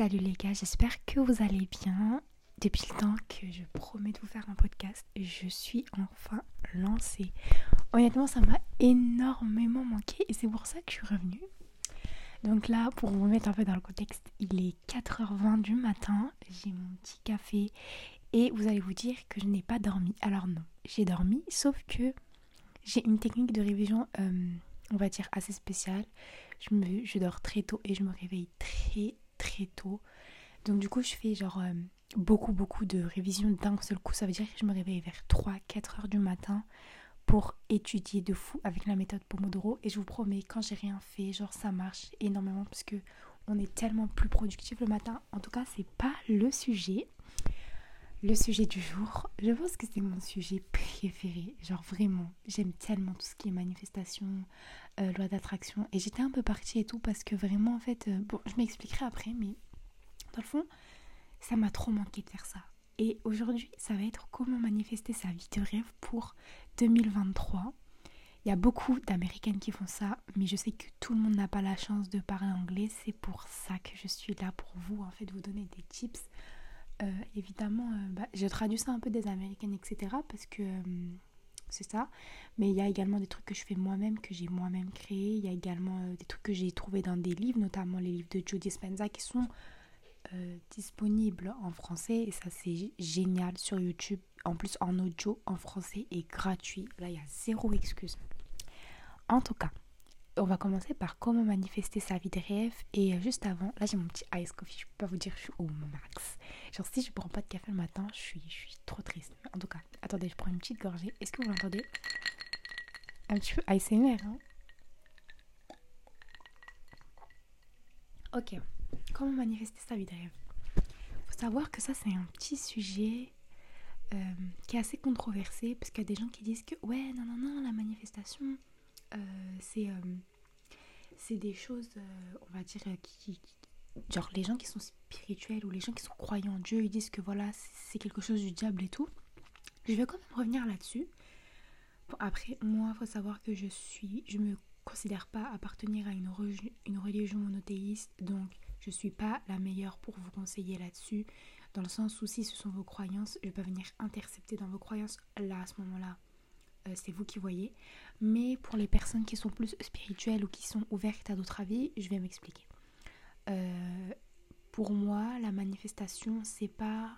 Salut les gars, j'espère que vous allez bien. Depuis le temps que je promets de vous faire un podcast, je suis enfin lancée. Honnêtement, ça m'a énormément manqué et c'est pour ça que je suis revenue. Donc là, pour vous mettre un peu dans le contexte, il est 4h20 du matin, j'ai mon petit café et vous allez vous dire que je n'ai pas dormi. Alors non, j'ai dormi, sauf que j'ai une technique de révision, euh, on va dire, assez spéciale. Je, je dors très tôt et je me réveille très très tôt. Donc du coup, je fais genre euh, beaucoup, beaucoup de révisions d'un seul coup. Ça veut dire que je me réveille vers 3-4 heures du matin pour étudier de fou avec la méthode Pomodoro. Et je vous promets, quand j'ai rien fait, genre ça marche énormément parce que on est tellement plus productif le matin. En tout cas, c'est pas le sujet. Le sujet du jour, je pense que c'est mon sujet préféré. Genre vraiment, j'aime tellement tout ce qui est manifestation, euh, loi d'attraction. Et j'étais un peu partie et tout parce que vraiment, en fait, euh, bon, je m'expliquerai après, mais dans le fond, ça m'a trop manqué de faire ça. Et aujourd'hui, ça va être comment manifester sa vie de rêve pour 2023. Il y a beaucoup d'Américaines qui font ça, mais je sais que tout le monde n'a pas la chance de parler anglais. C'est pour ça que je suis là pour vous, en fait, vous donner des tips euh, évidemment, euh, bah, je traduis ça un peu des américaines, etc. Parce que euh, c'est ça. Mais il y a également des trucs que je fais moi-même, que j'ai moi-même créé. Il y a également des trucs que j'ai trouvé dans des livres, notamment les livres de Joe Dispenza qui sont disponibles en français. Et ça, c'est génial sur YouTube. En plus, en audio, en français et gratuit. Là, il y a zéro excuse. En tout cas, on va commencer par comment manifester sa vie de rêve. Et euh, juste avant, là j'ai mon petit ice coffee. Je peux pas vous dire, je suis au max. Genre, si je prends pas de café le matin, je suis, je suis trop triste. En tout cas, attendez, je prends une petite gorgée. Est-ce que vous l'entendez Un petit peu ASMR, hein Ok, comment manifester sa vie de rêve? Faut savoir que ça, c'est un petit sujet euh, qui est assez controversé parce qu'il y a des gens qui disent que, ouais, non, non, non, la manifestation. Euh, c'est c'est des choses, euh, on va dire, euh, qui, Genre, les gens qui sont spirituels ou les gens qui sont croyants en Dieu, ils disent que voilà, c'est quelque chose du diable et tout. Je vais quand même revenir là-dessus. après, moi, il faut savoir que je suis. Je me considère pas appartenir à une, religion monothéiste, donc je suis pas la meilleure pour vous conseiller là-dessus. Dans le sens où si ce sont vos croyances, je peux venir intercepter dans vos croyances là à ce moment-là. Euh, c'est vous qui voyez. Mais pour les personnes qui sont plus spirituelles ou qui sont ouvertes à d'autres avis, je vais m'expliquer. Euh, pour moi, la manifestation, c'est pas,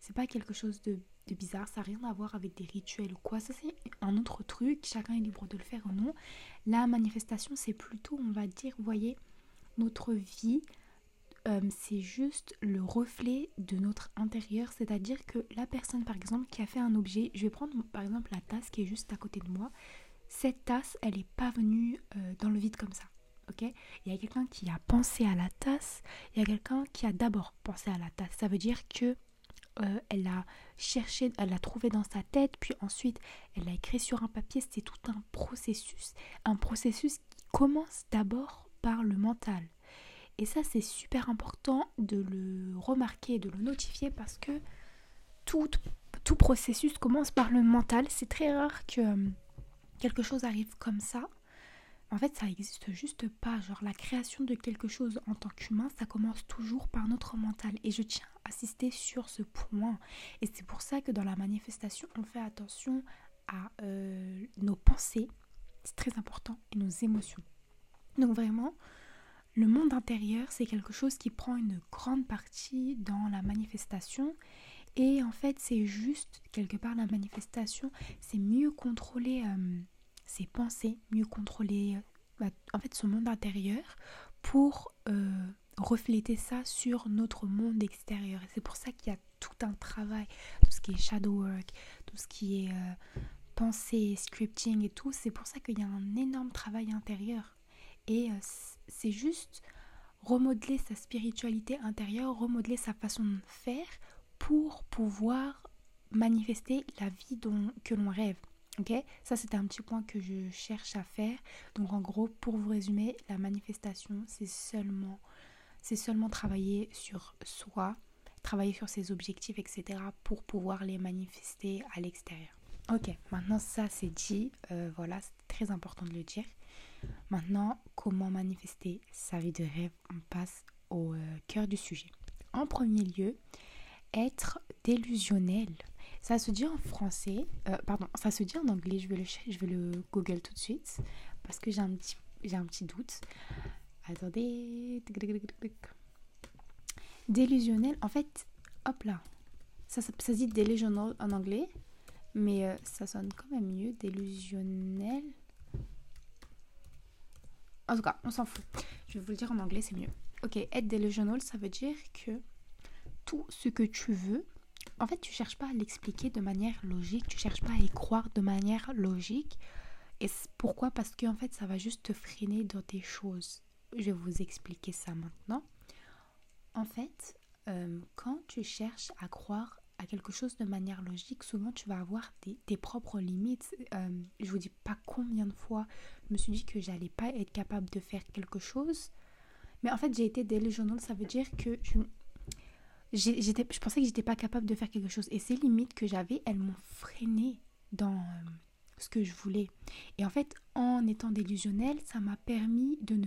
c'est pas quelque chose de, bizarre. Ça n'a rien à voir avec des rituels ou quoi. Ça, c'est un autre truc. Chacun est libre de le faire ou non. La manifestation, c'est plutôt, on va dire, vous voyez, notre vie euh, c'est juste le reflet de notre intérieur. C'est-à-dire que la personne, par exemple, qui a fait un objet, je vais prendre par exemple la tasse qui est juste à côté de moi. Cette tasse, elle n'est pas venue euh, dans le vide comme ça. Ok? Il y a quelqu'un qui a pensé à la tasse. Il y a quelqu'un qui a d'abord pensé à la tasse. Ça veut dire que euh, elle a cherché, elle l'a trouvé dans sa tête, puis ensuite elle l'a écrit sur un papier. C'est tout un processus. Un processus qui commence d'abord par le mental. Et ça, c'est super important de le remarquer, de le notifier parce que tout, tout processus commence par le mental. C'est très rare que euh, quelque chose arrive comme ça. En fait, ça n'existe juste pas. Genre, la création de quelque chose en tant qu'humain, ça commence toujours par notre mental. Et je tiens à insister sur ce point. Et c'est pour ça que dans la manifestation, on fait attention à euh, nos pensées. C'est très important. Et nos émotions. Donc vraiment, le monde intérieur, c'est quelque chose qui prend une grande partie dans la manifestation. Et en fait, c'est juste, quelque part, la manifestation, c'est mieux contrôler euh, ses pensées, mieux contrôler, euh, bah, en fait, son monde intérieur pour euh, refléter ça sur notre monde extérieur. Et c'est pour ça qu'il y a tout un travail, tout ce qui est shadow work, tout ce qui est pensée, scripting et tout. C'est pour ça qu'il y a un énorme travail intérieur. Et c'est juste remodeler sa spiritualité intérieure, remodeler sa façon de faire pour pouvoir manifester la vie dont, que l'on rêve. Ok? Ça, c'était un petit point que je cherche à faire. Donc, en gros, pour vous résumer, la manifestation, c'est seulement, c'est seulement travailler sur soi, travailler sur ses objectifs, etc. pour pouvoir les manifester à l'extérieur. Ok, maintenant ça c'est dit. Euh, voilà, c'est très important de le dire. Maintenant, comment manifester sa vie de rêve? On passe au euh, cœur du sujet. En premier lieu, être délusionnel. Ça se dit en français, euh, pardon, ça se dit en anglais, je vais, le, je vais le Google tout de suite parce que j'ai un petit, j'ai un petit doute. Attendez. Délusionnel, en fait, hop là. Ça, ça, se dit delusional en anglais, mais euh, ça sonne quand même mieux. Délusionnel. En tout cas, on s'en fout. Je vais vous le dire en anglais, c'est mieux. Ok, être delusional, ça veut dire que tout ce que tu veux, en fait, tu cherches pas à l'expliquer de manière logique, tu cherches pas à y croire de manière logique. Et pourquoi? Parce que en fait, ça va juste te freiner dans tes choses. Je vais vous expliquer ça maintenant. En fait, euh, quand tu cherches à croire quelque chose de manière logique, souvent tu vas avoir tes propres limites. Euh, je vous dis pas combien de fois je me suis dit que j'allais pas être capable de faire quelque chose. Mais en fait, j'ai été delusional, ça veut dire que je, je pensais que j'étais pas capable de faire quelque chose. Et ces limites que j'avais, elles m'ont freiné dans euh, ce que je voulais. Et en fait, en étant délusionnelle, ça m'a permis de ne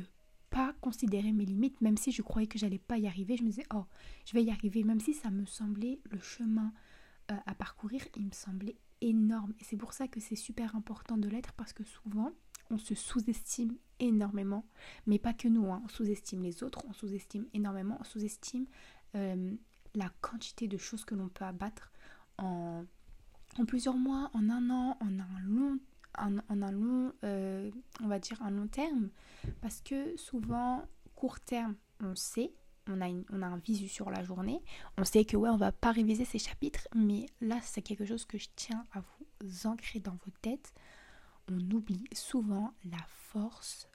considérer mes limites, même si je croyais que j'allais pas y arriver. Je me disais, oh, je vais y arriver. Même si ça me semblait le chemin euh, à parcourir, il me semblait énorme. Et c'est pour ça que c'est super important de l'être parce que souvent, on se sous-estime énormément. Mais pas que nous, hein. on sous-estime les autres, on sous-estime énormément, on sous-estime euh, la quantité de choses que l'on peut abattre en, en, plusieurs mois, en un an, en un long, en, un long euh, on va dire un long terme. Parce que souvent, court terme, on sait, on a, on a un visu sur la journée, on sait que ouais, on va pas réviser ces chapitres, mais là, c'est quelque chose que je tiens à vous ancrer dans vos têtes. On oublie souvent la force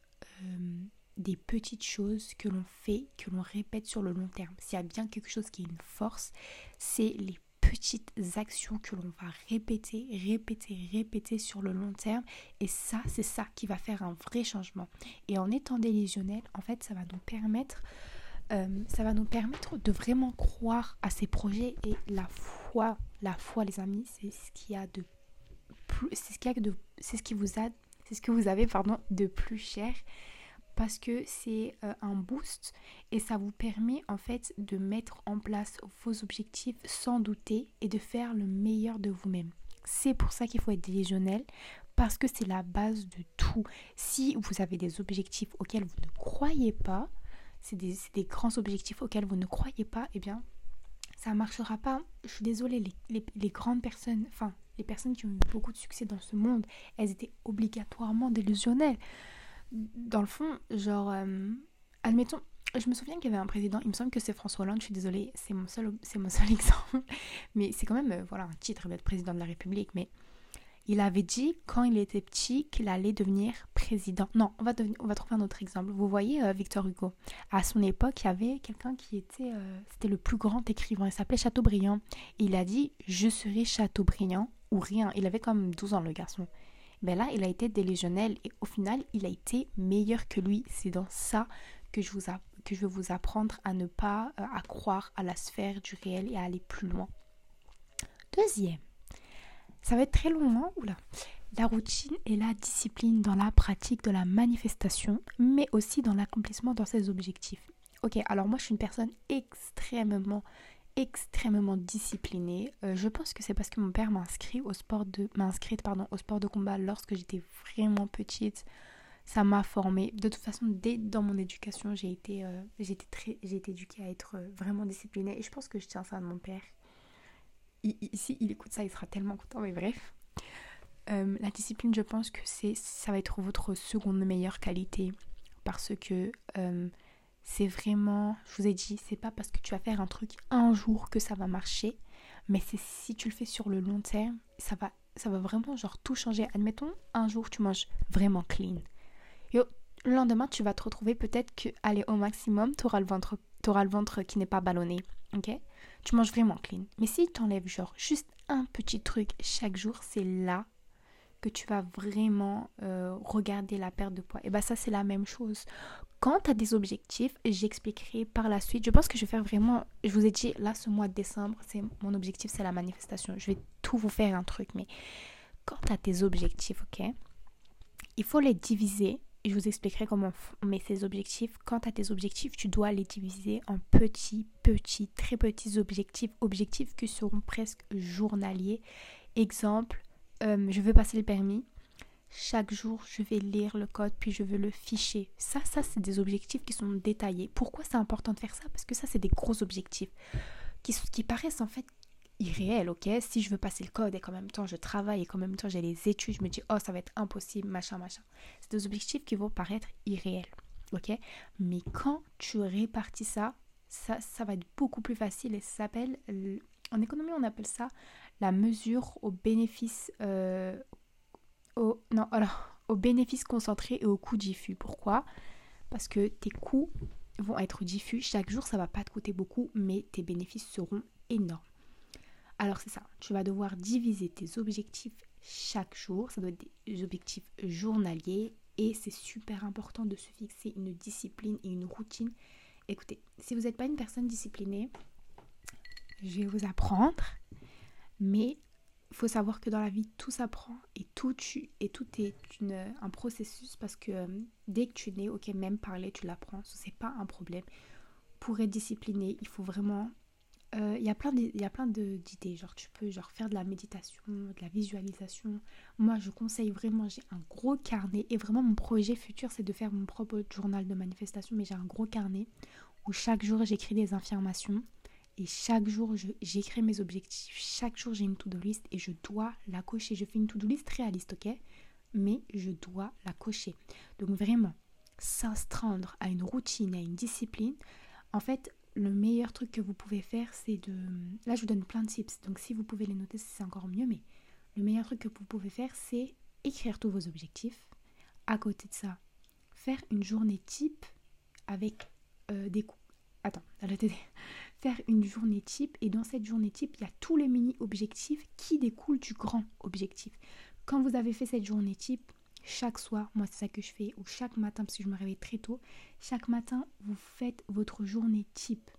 euh, des petites choses que l'on fait, que l'on répète sur le long terme. S'il y a bien quelque chose qui est une force, c'est les petites actions que l'on va répéter, répéter, répéter sur le long terme. Et ça, c'est ça qui va faire un vrai changement. Et en étant délusionnel, en fait, ça va nous permettre, euh, ça va nous permettre de vraiment croire à ces projets. Et la foi, la foi, les amis, c'est ce qui a de plus, c'est ce qui a de, c'est ce qui vous a, c'est ce que vous avez, pardon, de plus cher parce que c'est euh, un boost et ça vous permet en fait de mettre en place vos objectifs sans douter et de faire le meilleur de vous-même. C'est pour ça qu'il faut être délusionnel parce que c'est la base de tout. Si vous avez des objectifs auxquels vous ne croyez pas, c'est des, grands objectifs auxquels vous ne croyez pas, eh bien ça ne marchera pas. Je suis désolée, les, les grandes personnes, enfin les personnes qui ont eu beaucoup de succès dans ce monde, elles étaient obligatoirement délusionnelles dans le fond, genre, euh, admettons, je me souviens qu'il y avait un président, il me semble que c'est François Hollande, je suis désolée, c'est mon seul, c'est mon seul exemple, mais c'est quand même, euh, voilà, un titre d'être président de la République, mais il avait dit quand il était petit qu'il allait devenir président. Non, on va, on va trouver un autre exemple. Vous voyez euh, Victor Hugo. À son époque, il y avait quelqu'un qui était, c'était le plus grand écrivain. Il s'appelait Chateaubriand. il a dit je serai Chateaubriand ou rien. Il avait comme 12 ans le garçon. Mais là, il a été délusionnel et au final, il a été meilleur que lui. C'est dans ça que je, vous que je veux vous apprendre à ne pas euh, à croire à la sphère du réel et à aller plus loin. Deuxième, ça va être très long, hein Oula. La routine et la discipline dans la pratique de la manifestation, mais aussi dans l'accomplissement de ses objectifs. Ok, alors moi je suis une personne extrêmement extrêmement disciplinée. Euh, je pense que c'est parce que mon père m'a inscrit au sport de pardon au sport de combat lorsque j'étais vraiment petite. Ça m'a formée. De toute façon, dès dans mon éducation, j'ai été euh, j'ai été très j'ai été éduquée à être euh, vraiment disciplinée et je pense que je tiens ça de mon père. Ici, il écoute ça, il sera tellement content. Mais bref, la discipline, je pense que c'est ça va être votre seconde meilleure qualité parce que c'est vraiment, je vous ai dit, c'est pas parce que tu vas faire un truc un jour que ça va marcher, mais c'est si tu le fais sur le long terme, ça va, ça va vraiment genre tout changer. Admettons, un jour tu manges vraiment clean. Et le lendemain, tu vas te retrouver peut-être que, aller au maximum, tu auras le ventre, auras le ventre qui n'est pas ballonné. Ok? Tu manges vraiment clean. Mais si tu enlèves genre juste un petit truc chaque jour, c'est là que tu vas vraiment euh, regarder la perte de poids. Et bien ça c'est la même chose. Quand tu as des objectifs, j'expliquerai par la suite. Je pense que je vais faire vraiment, je vous ai dit là ce mois de décembre, c'est mon objectif, c'est la manifestation. Je vais tout vous faire un truc, mais quand tu as tes objectifs, ok, il faut les diviser je vous expliquerai comment on met ces objectifs. Quant à tes objectifs, tu dois les diviser en petits, petits, très petits objectifs, objectifs qui seront presque journaliers. Exemple, euh, je veux passer le permis. Chaque jour, je vais lire le code, puis je veux le ficher. Ça, ça, c'est des objectifs qui sont détaillés. Pourquoi c'est important de faire ça? Parce que ça, c'est des gros objectifs qui, paraissent en fait irréels, ok? Si je veux passer le code et qu'en même temps je travaille et qu'en même temps j'ai les études, je me dis, oh, ça va être impossible, machin, machin. C'est des objectifs qui vont paraître irréels, ok? Mais quand tu répartis ça, ça, ça va être beaucoup plus facile et ça s'appelle, en économie, on appelle ça la mesure au bénéfice euh, au, non, alors, au bénéfice concentré et au coût diffus. Pourquoi? Parce que tes coûts vont être diffus. Chaque jour, ça va pas te coûter beaucoup, mais tes bénéfices seront énormes. Alors c'est ça, tu vas devoir diviser tes objectifs chaque jour. Ça doit être des objectifs journaliers et c'est super important de se fixer une discipline et une routine. Écoutez, si vous n'êtes pas une personne disciplinée, je vais vous apprendre, mais faut savoir que dans la vie, tout s'apprend et tout, est un processus parce que euh, dès que tu nais, ok, même parler, tu l'apprends, ce n'est pas un problème. Pour être discipliné, il faut vraiment. Euh, il y a plein d'idées, genre tu peux genre faire de la méditation, de la visualisation. Moi, je conseille vraiment, j'ai un gros carnet et vraiment mon projet futur, c'est de faire mon propre journal de manifestation, mais j'ai un gros carnet où chaque jour j'écris des affirmations et chaque jour, j'écris mes objectifs. Chaque jour, j'ai une to-do list et je dois la cocher. Je fais une to-do list réaliste, ok? Mais je dois la cocher. Donc vraiment, s'astreindre à une routine, à une discipline. En fait, le meilleur truc que vous pouvez faire, c'est de... Là, je vous donne plein de tips. Donc si vous pouvez les noter, c'est encore mieux. Mais le meilleur truc que vous pouvez faire, c'est écrire tous vos objectifs. À côté de ça, faire une journée type avec euh, des. Attends, la faire une journée type et dans cette journée type, il y a tous les mini-objectifs qui découlent du grand objectif. Quand vous avez fait cette journée type, chaque soir, moi c'est ça que je fais, ou chaque matin, parce que je me réveille très tôt, chaque matin, vous faites votre journée type.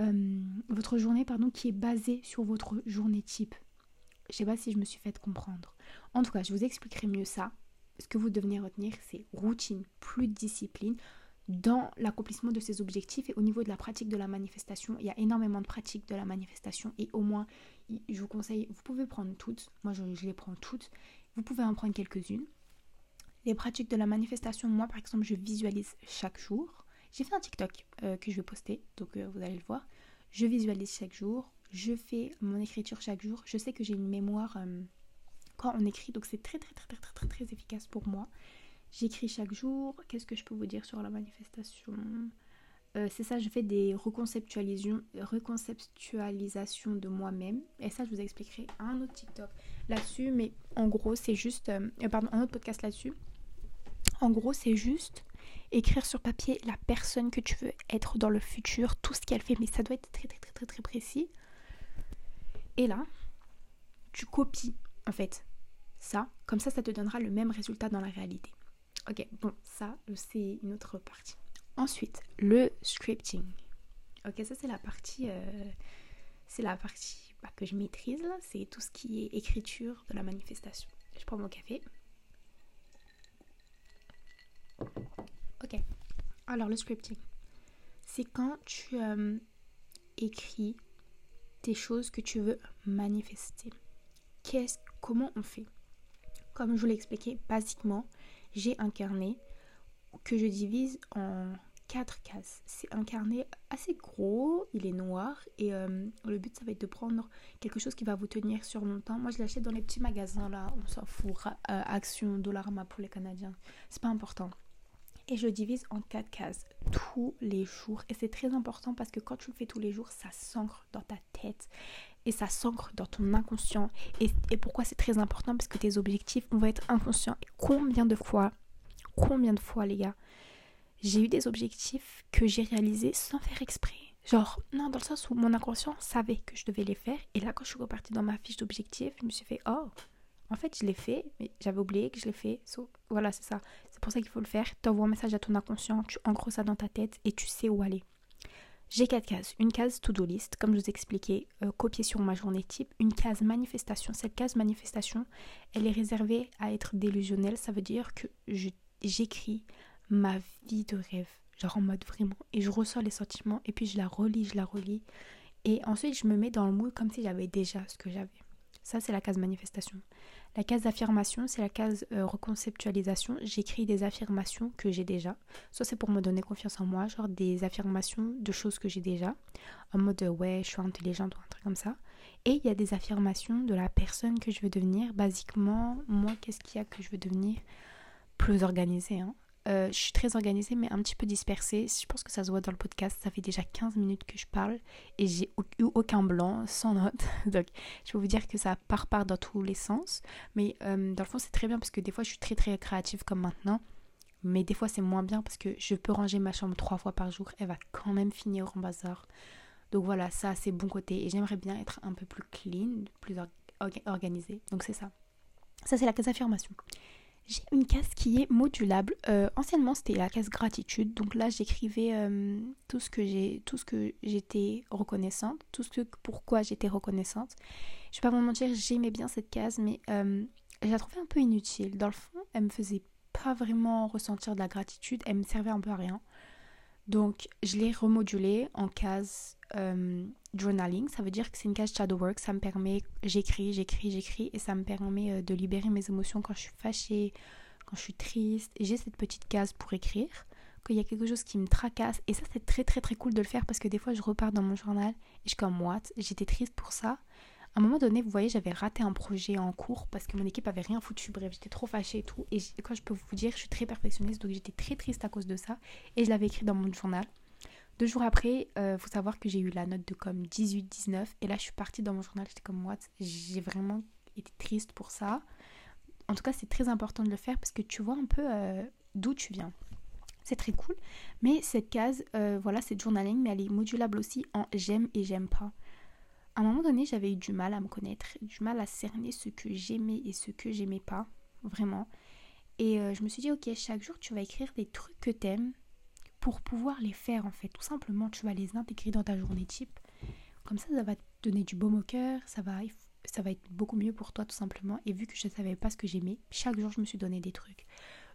Euh, votre journée, pardon, qui est basée sur votre journée type. Je sais pas si je me suis fait comprendre. En tout cas, je vous expliquerai mieux ça. Ce que vous devenez retenir, c'est routine, plus de discipline dans l'accomplissement de ces objectifs et au niveau de la pratique de la manifestation. Il y a énormément de pratiques de la manifestation et au moins, je vous conseille, vous pouvez prendre toutes. Moi, je, les prends toutes. Vous pouvez en prendre quelques-unes. Les pratiques de la manifestation, moi, par exemple, je visualise chaque jour. J'ai fait un TikTok euh, que je vais poster, donc euh, vous allez le voir. Je visualise chaque jour. Je fais mon écriture chaque jour. Je sais que j'ai une mémoire euh, quand on écrit, donc c'est très, très, très, très, très, très efficace pour moi. J'écris chaque jour. Qu'est-ce que je peux vous dire sur la manifestation? Euh, C'est ça, je fais des reconceptualisations, reconceptualisations de moi-même. Et ça, je vous expliquerai un autre TikTok là-dessus. Mais en gros, c'est juste... Euh, pardon, un autre podcast là-dessus. En gros, c'est juste écrire sur papier la personne que tu veux être dans le futur, tout ce qu'elle fait. Mais ça doit être très, très, très, très, très précis. Et là, tu copies, en fait, ça. Comme ça, ça te donnera le même résultat dans la réalité. Ok, bon, ça, c'est une autre partie. Ensuite, le scripting. Ok, ça c'est la partie, euh, c'est la partie bah, que je maîtrise là. C'est tout ce qui est écriture de la manifestation. Je prends mon café. Ok. Alors le scripting, c'est quand tu euh, écris tes choses que tu veux manifester. Comment on fait? Comme je vous l'ai expliqué, basiquement, j'ai un carnet que je divise en quatre cases. C'est un carnet assez gros, il est noir et euh, le but ça va être de prendre quelque chose qui va vous tenir sur longtemps. Moi je l'achète dans les petits magasins là, on s'en fout, euh, Action, Dollarama pour les Canadiens, c'est pas important. Et je divise en quatre cases tous les jours et c'est très important parce que quand tu le fais tous les jours, ça s'ancre dans ta tête et ça s'ancre dans ton inconscient. Et, pourquoi c'est très important? Parce que tes objectifs vont être inconscients. Et combien de fois, combien de fois les gars, j'ai eu des objectifs que j'ai réalisés sans faire exprès? Genre, non, dans le sens où mon inconscient savait que je devais les faire. Et là, quand je suis repartie dans ma fiche d'objectifs, je me suis fait, oh, en fait, je l'ai fait, mais j'avais oublié que je l'ai fait. voilà, c'est ça. C'est pour ça qu'il faut le faire. Tu envoies un message à ton inconscient, tu ancres ça dans ta tête et tu sais où aller. J'ai quatre cases. Une case to-do list, comme je vous expliquais, euh, copier sur ma journée type. Une case manifestation. Cette case manifestation, elle est réservée à être délusionnelle. Ça veut dire que j'écris ma vie de rêve, genre en mode vraiment, et je ressors les sentiments, et puis je la relis, je la relis, et ensuite je me mets dans le mood comme si j'avais déjà ce que j'avais. Ça, c'est la case manifestation. La case affirmation, c'est la case euh, reconceptualisation. J'écris des affirmations que j'ai déjà. Soit c'est pour me donner confiance en moi, genre des affirmations de choses que j'ai déjà, en mode ouais, je suis intelligente ou un truc comme ça. Et il y a des affirmations de la personne que je veux devenir. Basiquement, moi, qu'est-ce qu'il y a que je veux devenir? Plus organisée. Hein. Euh, je suis très organisée mais un petit peu dispersée. Je pense que ça se voit dans le podcast. Ça fait déjà 15 minutes que je parle et j'ai eu aucun blanc, sans note. Donc je peux vous dire que ça part part dans tous les sens. Mais euh, dans le fond c'est très bien parce que des fois je suis très très créative comme maintenant. Mais des fois c'est moins bien parce que je peux ranger ma chambre trois fois par jour. Elle va quand même finir en bazar. Donc voilà, ça c'est bon côté. Et j'aimerais bien être un peu plus clean, plus organisée. Donc c'est ça. Ça c'est la case affirmation. J'ai une case qui est modulable. Euh, anciennement, c'était la case gratitude. Donc là, j'écrivais euh, tout ce que j'ai, tout ce que j'étais reconnaissante, tout ce que pourquoi j'étais reconnaissante. Je vais pas vous mentir, j'aimais bien cette case, mais euh, je la trouvais un peu inutile. Dans le fond, elle me faisait pas vraiment ressentir de la gratitude. Elle me servait un peu à rien. Donc, je l'ai remodulée en case euh, journaling. Ça veut dire que c'est une case shadow work. Ça me permet, j'écris, j'écris, j'écris et ça me permet euh, de libérer mes émotions quand je suis fâchée, quand je suis triste. J'ai cette petite case pour écrire. Qu'il y a quelque chose qui me tracasse. Et ça, c'est très très très cool de le faire parce que des fois, je repars dans mon journal et je suis comme, what? J'étais triste pour ça. À un moment donné, vous voyez, j'avais raté un projet en cours parce que mon équipe avait rien foutu. Bref, j'étais trop fâchée et tout. Et quand je peux vous dire, je suis très perfectionniste, donc j'étais très triste à cause de ça. Et je l'avais écrit dans mon journal. Deux jours après, il euh, faut savoir que j'ai eu la note de comme 18-19. Et là, je suis partie dans mon journal, j'étais comme, what? J'ai vraiment été triste pour ça. En tout cas, c'est très important de le faire parce que tu vois un peu euh, d'où tu viens. C'est très cool. Mais cette case, euh, voilà, c'est journaling, mais elle est modulable aussi en j'aime et j'aime pas à un moment donné, j'avais eu du mal à me connaître, du mal à cerner ce que j'aimais et ce que j'aimais pas, vraiment. Et euh, je me suis dit, ok, chaque jour, tu vas écrire des trucs que t'aimes pour pouvoir les faire, en fait. Tout simplement, tu vas les intégrer dans ta journée type. Comme ça, ça va te donner du baume au ça va, ça va être beaucoup mieux pour toi, tout simplement. Et vu que je ne savais pas ce que j'aimais, chaque jour, je me suis donné des trucs.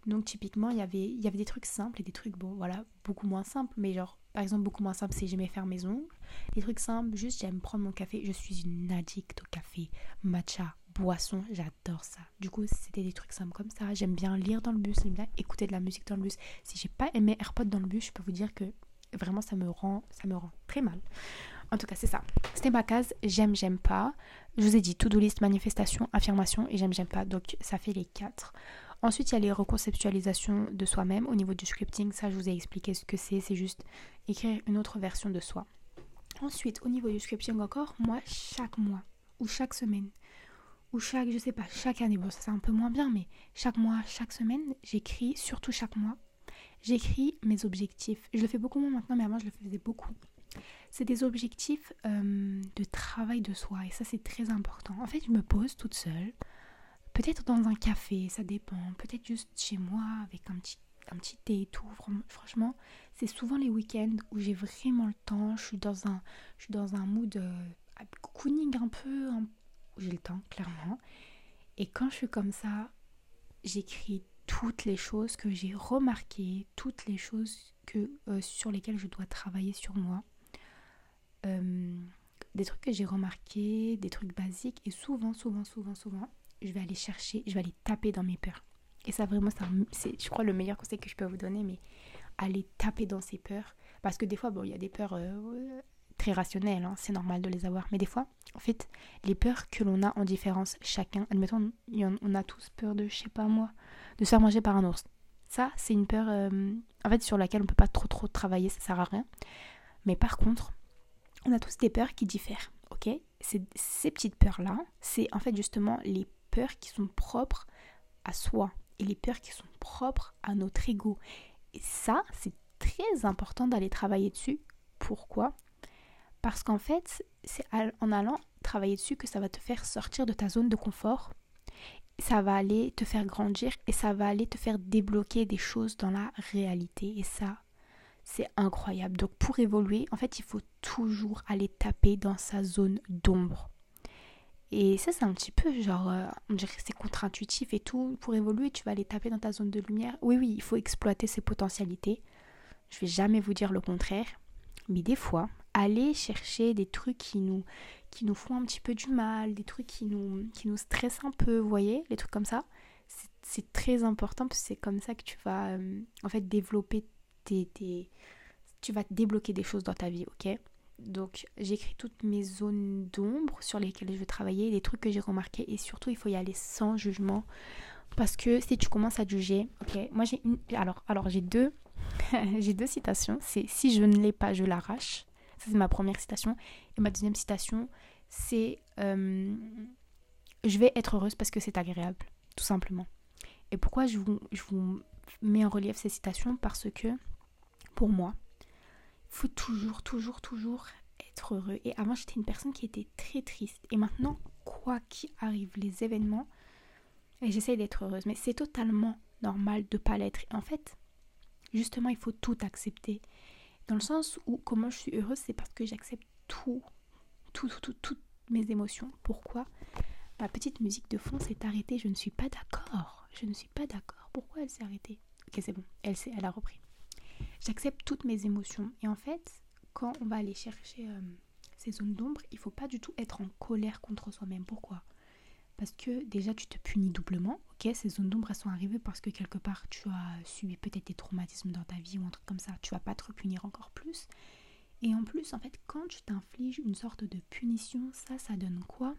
Donc typiquement, il y avait, il y avait des trucs simples et des trucs, bon, voilà, beaucoup moins simples. Mais genre, par exemple, beaucoup moins simple, c'est j'aimais faire mes ongles. Les trucs simples, juste j'aime prendre mon café. Je suis une addict au café, matcha, boisson, j'adore ça. Du coup, c'était des trucs simples comme ça. J'aime bien lire dans le bus, j'aime bien écouter de la musique dans le bus. Si j'ai pas aimé AirPod dans le bus, je peux vous dire que vraiment ça me rend, ça me rend très mal. En tout cas, c'est ça. C'était ma case j'aime, j'aime pas. Je vous ai dit to-do list, manifestation, affirmation et j'aime, j'aime pas. Donc ça fait les quatre. Ensuite, il y a les reconceptualisations de soi-même. Au niveau du scripting, ça, je vous ai expliqué ce que c'est. C'est juste écrire une autre version de soi. Ensuite, au niveau du scripting encore, moi, chaque mois ou chaque semaine ou chaque, je sais pas, chaque année, bon, ça c'est un peu moins bien, mais chaque mois, chaque semaine, j'écris, surtout chaque mois, j'écris mes objectifs. Je le fais beaucoup moins maintenant, mais avant, je le faisais beaucoup. C'est des objectifs euh, de travail de soi et ça, c'est très important. En fait, je me pose toute seule Peut-être dans un café, ça dépend. Peut-être juste chez moi avec un petit, un petit thé et tout. Franchement, c'est souvent les week-ends où j'ai vraiment le temps. Je suis dans un, je suis dans un mood euh, un peu, où j'ai le temps, clairement. Et quand je suis comme ça, j'écris toutes les choses que j'ai remarquées, toutes les choses que, euh, sur lesquelles je dois travailler sur moi. Des trucs que j'ai remarqués, des trucs basiques. Et souvent, souvent, souvent, souvent, je vais aller chercher, je vais aller taper dans mes peurs. Et ça, vraiment, c'est, je crois, le meilleur conseil que je peux vous donner, mais aller taper dans ces peurs. Parce que des fois, bon, il y a des peurs euh, très rationnelles, hein, c'est normal de les avoir. Mais des fois, en fait, les peurs que l'on a en différence, chacun, admettons, on a tous peur de, je sais pas moi, de se faire manger par un ours. Ça, c'est une peur, euh, en fait, sur laquelle on peut pas trop trop travailler, ça sert à rien. Mais par contre, on a tous des peurs qui diffèrent, ok? Ces petites peurs-là, c'est en fait justement les peurs qui sont propres à soi et les peurs qui sont propres à notre ego. Et ça, c'est très important d'aller travailler dessus. Pourquoi? Parce qu'en fait, c'est en allant travailler dessus que ça va te faire sortir de ta zone de confort. Ça va aller te faire grandir et ça va aller te faire débloquer des choses dans la réalité. Et ça, c'est incroyable. Donc pour évoluer, en fait, il faut toujours aller taper dans sa zone d'ombre. Et ça, c'est un petit peu genre, euh, on dirait que c'est contre-intuitif et tout. Pour évoluer, tu vas aller taper dans ta zone de lumière. Oui, oui, il faut exploiter ses potentialités. Je vais jamais vous dire le contraire. Mais des fois, aller chercher des trucs qui nous, qui nous font un petit peu du mal, des trucs qui nous, qui nous stressent un peu, vous voyez, les trucs comme ça, c'est très important parce que c'est comme ça que tu vas euh, en fait développer tes, Tu vas débloquer des choses dans ta vie, ok? Donc j'écris toutes mes zones d'ombre sur lesquelles je veux travailler, les trucs que j'ai remarqués et surtout il faut y aller sans jugement parce que si tu commences à juger, ok, moi j'ai alors alors j'ai deux, j'ai deux citations. C'est si je ne l'ai pas, je l'arrache. Ça c'est ma première citation et ma deuxième citation c'est euh, je vais être heureuse parce que c'est agréable, tout simplement. Et pourquoi je vous, je vous mets en relief ces citations? Parce que pour moi, faut toujours, toujours, toujours être heureux. Et avant, j'étais une personne qui était très triste. Et maintenant, quoi qu'il arrive, les événements, et j'essaye d'être heureuse. Mais c'est totalement normal de pas l'être. En fait, justement, il faut tout accepter. Dans le sens où, comment je suis heureuse, c'est parce que j'accepte tout, tout, tout, tout, toutes mes émotions. Pourquoi? Ma petite musique de fond s'est arrêtée. Je ne suis pas d'accord. Je ne suis pas d'accord. Pourquoi elle s'est arrêtée? Ok, c'est bon. Elle, elle a repris j'accepte toutes mes émotions. Et en fait, quand on va aller chercher euh, ces zones d'ombre, il faut pas du tout être en colère contre soi-même. Pourquoi? Parce que déjà, tu te punis doublement. Ok, ces zones d'ombre, elles sont arrivées parce que quelque part, tu as subi peut-être des traumatismes dans ta vie ou un truc comme ça. Tu vas pas te punir encore plus. Et en plus, en fait, quand tu t'infliges une sorte de punition, ça, ça donne quoi?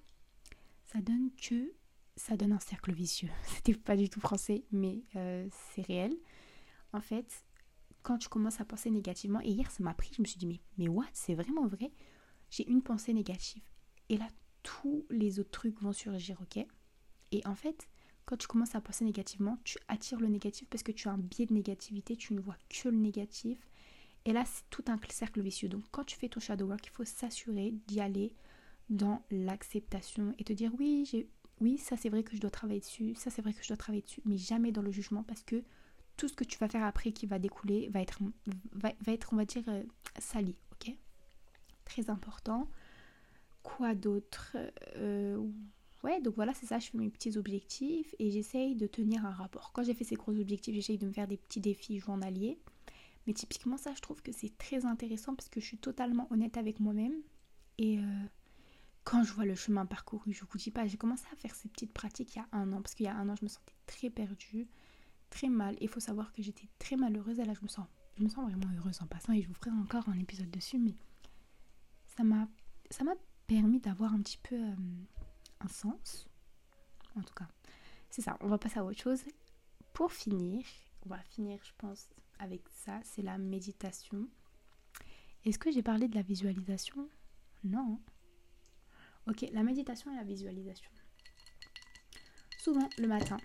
Ça donne que ça donne un cercle vicieux. C'était pas du tout français, mais euh, c'est réel. En fait, quand tu commences à penser négativement, et hier ça m'a pris, je me suis dit, mais, mais what, c'est vraiment vrai? J'ai une pensée négative. Et là, tous les autres trucs vont surgir, ok? Et en fait, quand tu commences à penser négativement, tu attires le négatif parce que tu as un biais de négativité, tu ne vois que le négatif. Et là, c'est tout un cercle vicieux. Donc, quand tu fais ton shadow work, il faut s'assurer d'y aller dans l'acceptation et te dire oui, oui, ça c'est vrai que je dois travailler dessus, ça c'est vrai que je dois travailler dessus, mais jamais dans le jugement parce que tout ce que tu vas faire après qui va découler va être, va, être on va dire, euh, sali, ok? Très important. Quoi d'autre? Euh, Ouais, donc voilà, c'est ça, je fais mes petits objectifs et j'essaye de tenir un rapport. Quand j'ai fait ces gros objectifs, j'essaye de me faire des petits défis journaliers. Mais typiquement, ça, je trouve que c'est très intéressant parce que je suis totalement honnête avec moi-même. Et euh, quand je vois le chemin parcouru, je vous dis pas, j'ai commencé à faire ces petites pratiques il y a un an. Parce qu'il y a un an, je me sentais très perdue très mal. Il faut savoir que j'étais très malheureuse et là je me sens, je me sens vraiment heureuse en passant et je vous ferai encore un épisode dessus, mais ça m'a, permis d'avoir un petit peu euh, un sens. En tout cas, c'est ça. On va passer à autre chose. Pour finir, on va finir, je pense, avec ça. C'est la méditation. Est-ce que j'ai parlé de la visualisation? Non. Ok, la méditation et la visualisation. Souvent le matin,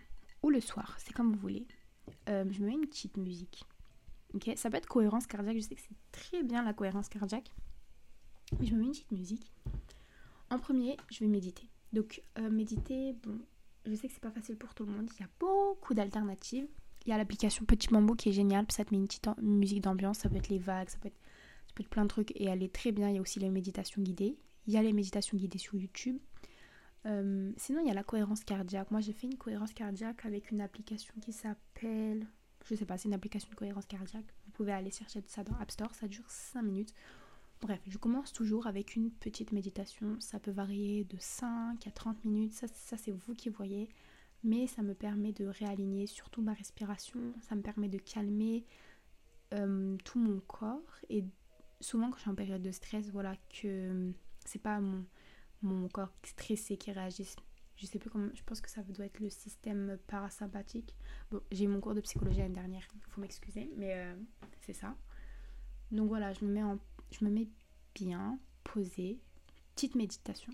ou le soir, c'est comme vous voulez. Euh, je me mets une petite musique. Ça peut être cohérence cardiaque. Je sais que c'est très bien la cohérence cardiaque. Mais je me mets une petite musique. En premier, je vais méditer. Donc euh, méditer, bon, je sais que c'est pas facile pour tout le monde. Il y a beaucoup d'alternatives. Il y a l'application Petit Bambou qui est géniale. ça te met une petite musique d'ambiance. Ça peut être les vagues, ça peut être, ça peut être plein de trucs. Et elle est très bien. Il y a aussi les méditations guidées. Il y a les méditations guidées sur YouTube. Euh, sinon, il y a la cohérence cardiaque. Moi, j'ai fait une cohérence cardiaque avec une application qui s'appelle. Je sais pas, c'est une application de cohérence cardiaque. Vous pouvez aller chercher ça dans App Store, ça dure 5 minutes. Bref, je commence toujours avec une petite méditation. Ça peut varier de 5 à 30 minutes, ça, c'est vous qui voyez. Mais ça me permet de réaligner surtout ma respiration, ça me permet de calmer euh, tout mon corps. Et souvent, quand je suis en période de stress, voilà, que c'est pas mon mon corps stressé qui réagit. Je sais plus comment, je pense que ça doit être le système parasympathique. Bon, j'ai eu mon cours de psychologie l'année dernière, il faut m'excuser, mais euh, c'est ça. Donc voilà, je me mets, en, je me mets bien, posée, petite méditation.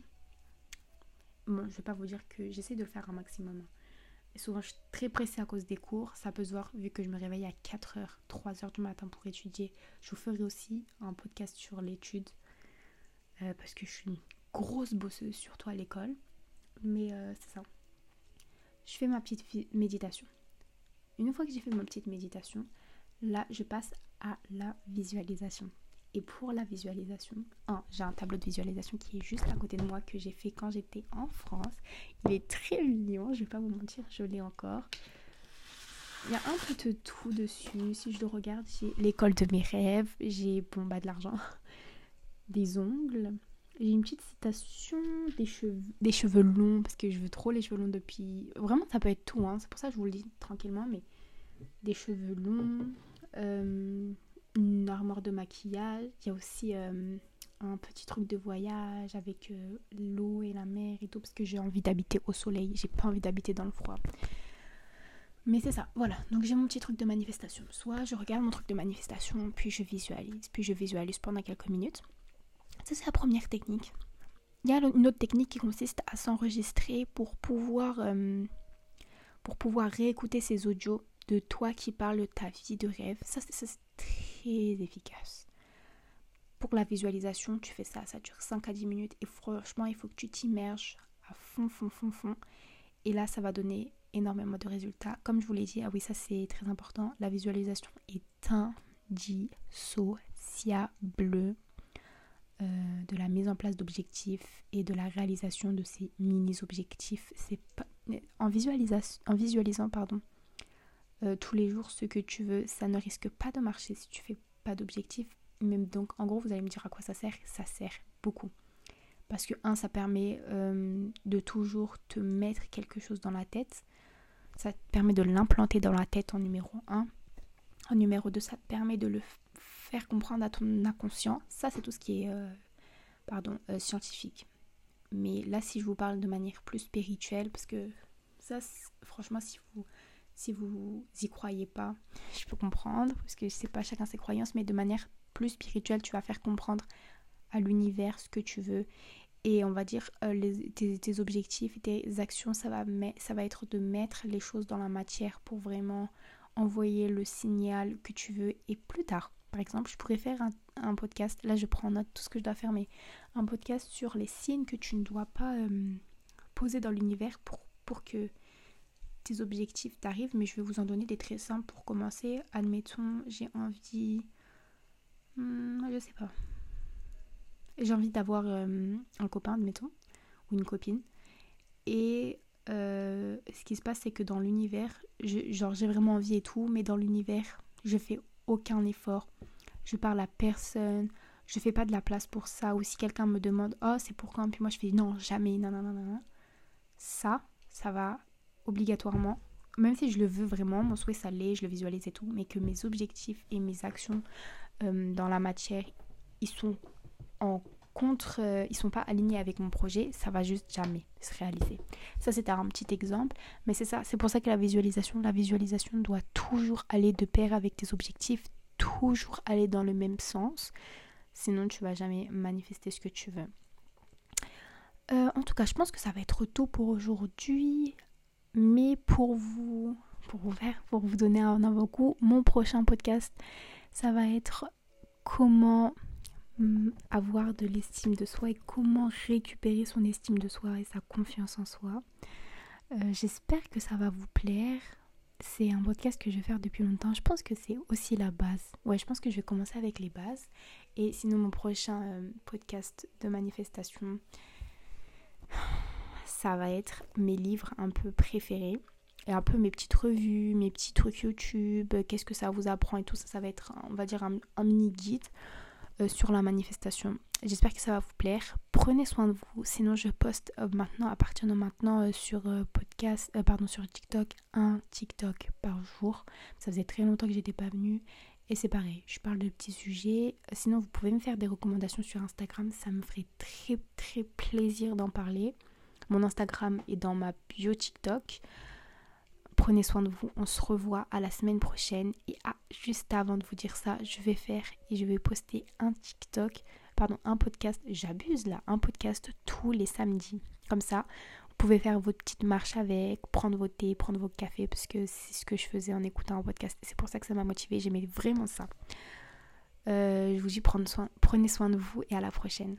Bon, je vais pas vous dire que j'essaie de le faire un maximum. Souvent, je suis très pressée à cause des cours. Ça peut se voir vu que je me réveille à 4h, 3h du matin pour étudier. Je vous ferai aussi un podcast sur l'étude euh, parce que je suis grosse bosseuse, surtout à l'école. Mais euh, c'est ça. Je fais ma petite méditation. Une fois que j'ai fait ma petite méditation, là, je passe à la visualisation. Et pour la visualisation, j'ai un tableau de visualisation qui est juste à côté de moi que j'ai fait quand j'étais en France. Il est très mignon, je vais pas vous mentir, je l'ai encore. Il y a un de tout dessus. Si je le regarde, j'ai l'école de mes rêves, j'ai bon, bah, de l'argent, des ongles. J'ai une petite citation des cheveux, des cheveux longs, parce que je veux trop les cheveux longs depuis. Vraiment, ça peut être tout, hein. c'est pour ça que je vous le dis tranquillement, mais des cheveux longs, euh, une armoire de maquillage. Il y a aussi euh, un petit truc de voyage avec euh, l'eau et la mer et tout, parce que j'ai envie d'habiter au soleil, j'ai pas envie d'habiter dans le froid. Mais c'est ça, voilà. Donc j'ai mon petit truc de manifestation. Soit je regarde mon truc de manifestation, puis je visualise, puis je visualise pendant quelques minutes. Ça, c'est la première technique. Il y a une autre technique qui consiste à s'enregistrer pour pouvoir, pour pouvoir réécouter ces audios de toi qui parle de ta vie de rêve. Ça, c'est très efficace. Pour la visualisation, tu fais ça, ça dure 5 à 10 minutes et franchement, il faut que tu t'immerges à fond, fond, fond, fond. Et là, ça va donner énormément de résultats. Comme je vous l'ai dit, ah oui, ça c'est très important, la visualisation est indissociable euh, de la mise en place d'objectifs et de la réalisation de ces mini-objectifs. C'est en, en visualisant pardon, euh, tous les jours ce que tu veux. Ça ne risque pas de marcher si tu fais pas d'objectif. Même donc, en gros, vous allez me dire à quoi ça sert. Ça sert beaucoup. Parce que, un, ça permet euh, de toujours te mettre quelque chose dans la tête. Ça te permet de l'implanter dans la tête en numéro 1. En numéro 2, ça te permet de le faire comprendre à ton inconscient. Ça, c'est tout ce qui est euh, pardon, scientifique. Mais là, si je vous parle de manière plus spirituelle, parce que ça, franchement, si vous si vous y croyez pas, je peux comprendre, parce que c'est pas chacun ses croyances, mais de manière plus spirituelle, tu vas faire comprendre à l'univers ce que tu veux. Et on va dire, euh, tes, objectifs tes actions, ça va, ça va être de mettre les choses dans la matière pour vraiment envoyer le signal que tu veux. Et plus tard, par exemple, je pourrais faire un, podcast, là je prends en note tout ce que je dois faire, mais un podcast sur les signes que tu ne dois pas euh, poser dans l'univers pour, pour que objectifs t'arrivent, mais je vais vous en donner des très simples pour commencer. Admettons, j'ai envie... Hmm, je sais pas. J'ai envie d'avoir euh, un copain, admettons, ou une copine. Et euh, ce qui se passe, c'est que dans l'univers, genre j'ai vraiment envie et tout, mais dans l'univers, je fais aucun effort. Je parle à personne. Je fais pas de la place pour ça. Ou si quelqu'un me demande, oh, c'est pour quand? Puis moi, je fais non, jamais, non, non, non, non. Ça, ça va obligatoirement, même si je le veux vraiment, mon souhait ça l'est, je le visualise et tout, mais que mes objectifs et mes actions euh, dans la matière, ils sont en contre, euh, ils sont pas alignés avec mon projet, ça va juste jamais se réaliser. Ça c'était un petit exemple, mais c'est ça, c'est pour ça que la visualisation, la visualisation doit toujours aller de pair avec tes objectifs, toujours aller dans le même sens, sinon tu vas jamais manifester ce que tu veux. Euh, en tout cas, je pense que ça va être tout pour aujourd'hui. Mais pour vous, pour vous faire, pour vous donner un avant-goût, mon prochain podcast, ça va être comment mm, avoir de l'estime de soi et comment récupérer son estime de soi et sa confiance en soi. Euh, j'espère que ça va vous plaire. C'est un podcast que je vais faire depuis longtemps. Je pense que c'est aussi la base. Ouais, je pense que je vais commencer avec les bases. Et sinon, mon prochain euh, podcast de manifestation, ça va être mes livres un peu préférés. Et un peu mes petites revues, mes petits trucs YouTube, qu'est-ce que ça vous apprend et tout ça. Ça va être, on va dire, un, mini guide euh, sur la manifestation. J'espère que ça va vous plaire. Prenez soin de vous. Sinon, je poste euh, maintenant, à partir de maintenant, euh, sur podcast, pardon, sur TikTok, un TikTok par jour. Ça faisait très longtemps que j'étais pas venue. Et c'est pareil, je parle de petits sujets. Sinon, vous pouvez me faire des recommandations sur Instagram. Ça me ferait très, très plaisir d'en parler. Mon Instagram est dans ma bio TikTok. Prenez soin de vous. On se revoit à la semaine prochaine. Et ah, juste avant de vous dire ça, je vais faire et je vais poster un TikTok, pardon, un podcast. J'abuse là, un podcast tous les samedis. Comme ça, vous pouvez faire votre petite marche avec, prendre vos thé, prendre vos cafés, parce que c'est ce que je faisais en écoutant un podcast. C'est pour ça que ça m'a motivé. J'aimais vraiment ça. Euh, je vous dis soin, prenez soin de vous et à la prochaine.